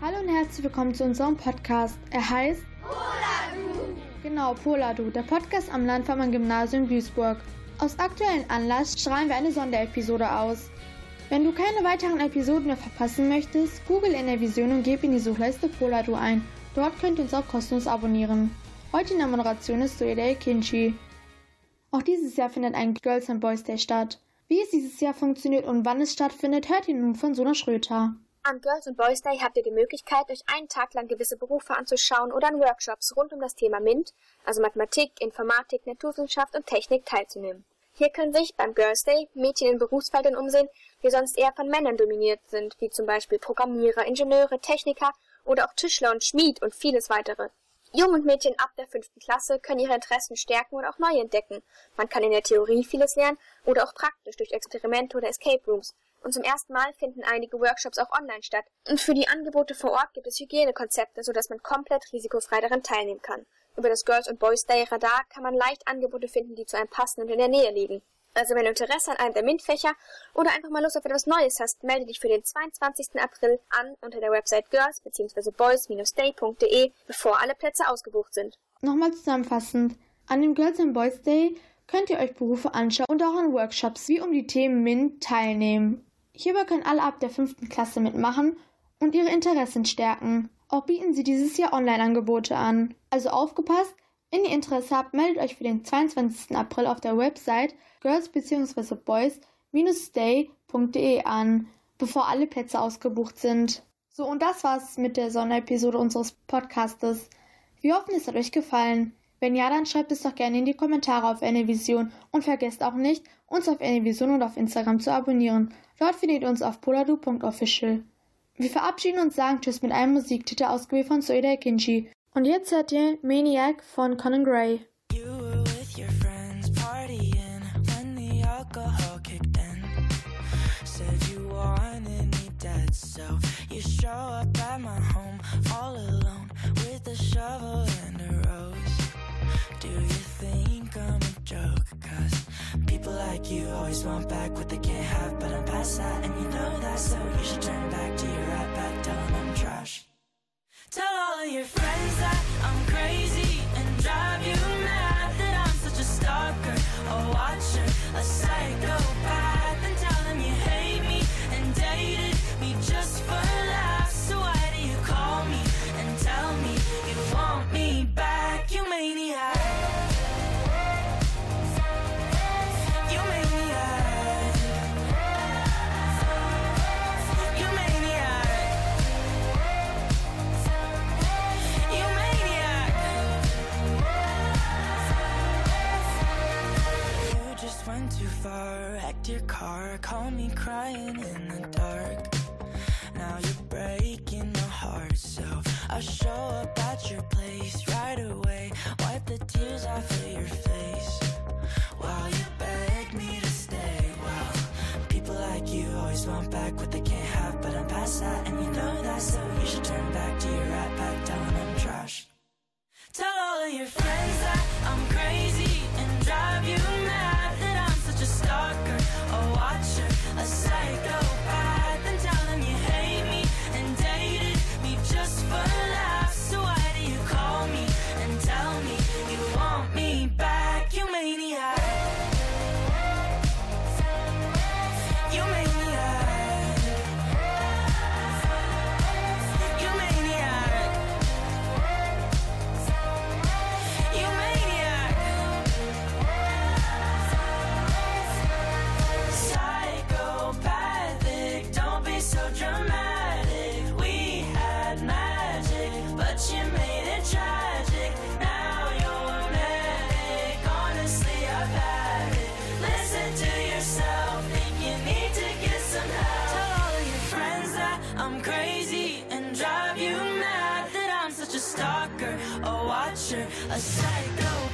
Hallo und herzlich willkommen zu unserem Podcast. Er heißt Poladu. Genau, Poladu, der Podcast am Landfarmer Gymnasium Duisburg. Aus aktuellem Anlass strahlen wir eine Sonderepisode aus. Wenn du keine weiteren Episoden mehr verpassen möchtest, google in der Vision und gib in die Suchleiste Poladu ein. Dort könnt ihr uns auch kostenlos abonnieren. Heute in der Moderation ist Suede Kinchi. Auch dieses Jahr findet ein Girls and Boys Day statt. Wie es dieses Jahr funktioniert und wann es stattfindet, hört ihr nun von Sona Schröter. Am Girls and Boys Day habt ihr die Möglichkeit, euch einen Tag lang gewisse Berufe anzuschauen oder an Workshops rund um das Thema MINT, also Mathematik, Informatik, Naturwissenschaft und Technik, teilzunehmen. Hier können sich beim Girls Day Mädchen in Berufsfeldern umsehen, die sonst eher von Männern dominiert sind, wie zum Beispiel Programmierer, Ingenieure, Techniker oder auch Tischler und Schmied und vieles weitere. Jungen und Mädchen ab der fünften Klasse können ihre Interessen stärken und auch neu entdecken. Man kann in der Theorie vieles lernen oder auch praktisch durch Experimente oder Escape Rooms. Und zum ersten Mal finden einige Workshops auch online statt. Und für die Angebote vor Ort gibt es Hygienekonzepte, sodass man komplett risikofrei daran teilnehmen kann. Über das Girls und Boys Day Radar kann man leicht Angebote finden, die zu einem passen und in der Nähe liegen. Also wenn du Interesse an einem der MINT-Fächer oder einfach mal Lust auf etwas Neues hast, melde dich für den 22. April an unter der Website girls bzw. boys-day.de, bevor alle Plätze ausgebucht sind. Nochmal zusammenfassend. An dem Girls and Boys Day könnt ihr euch Berufe anschauen und auch an Workshops wie um die Themen MINT teilnehmen. Hierbei können alle ab der fünften Klasse mitmachen und ihre Interessen stärken. Auch bieten sie dieses Jahr Online-Angebote an. Also aufgepasst, wenn ihr Interesse habt, meldet euch für den 22. April auf der Website girls bzw. boys-stay.de an, bevor alle Plätze ausgebucht sind. So, und das war's mit der Sonderepisode unseres Podcastes. Wir hoffen, es hat euch gefallen. Wenn ja, dann schreibt es doch gerne in die Kommentare auf Anyvision und vergesst auch nicht, uns auf Anyvision und auf Instagram zu abonnieren. Dort findet ihr uns auf poladu.official. Wir verabschieden uns sagen Tschüss mit einem Musiktitel ausgewählt von Soeda Kinji. Und jetzt hört ihr Maniac von Conan Gray. Like you always want back what they can't have, but I'm past that, and you know that, so you should turn back too far, wrecked your car, called me crying in the dark. Now you're breaking my heart, so I'll show up at your place right away. Wipe the tears off of your face while you beg me to stay. Well, people like you always want back what they can't have, but I'm past that, and you know that, so you should turn back to your right back, telling I'm trash. Tell all of your friends psycho.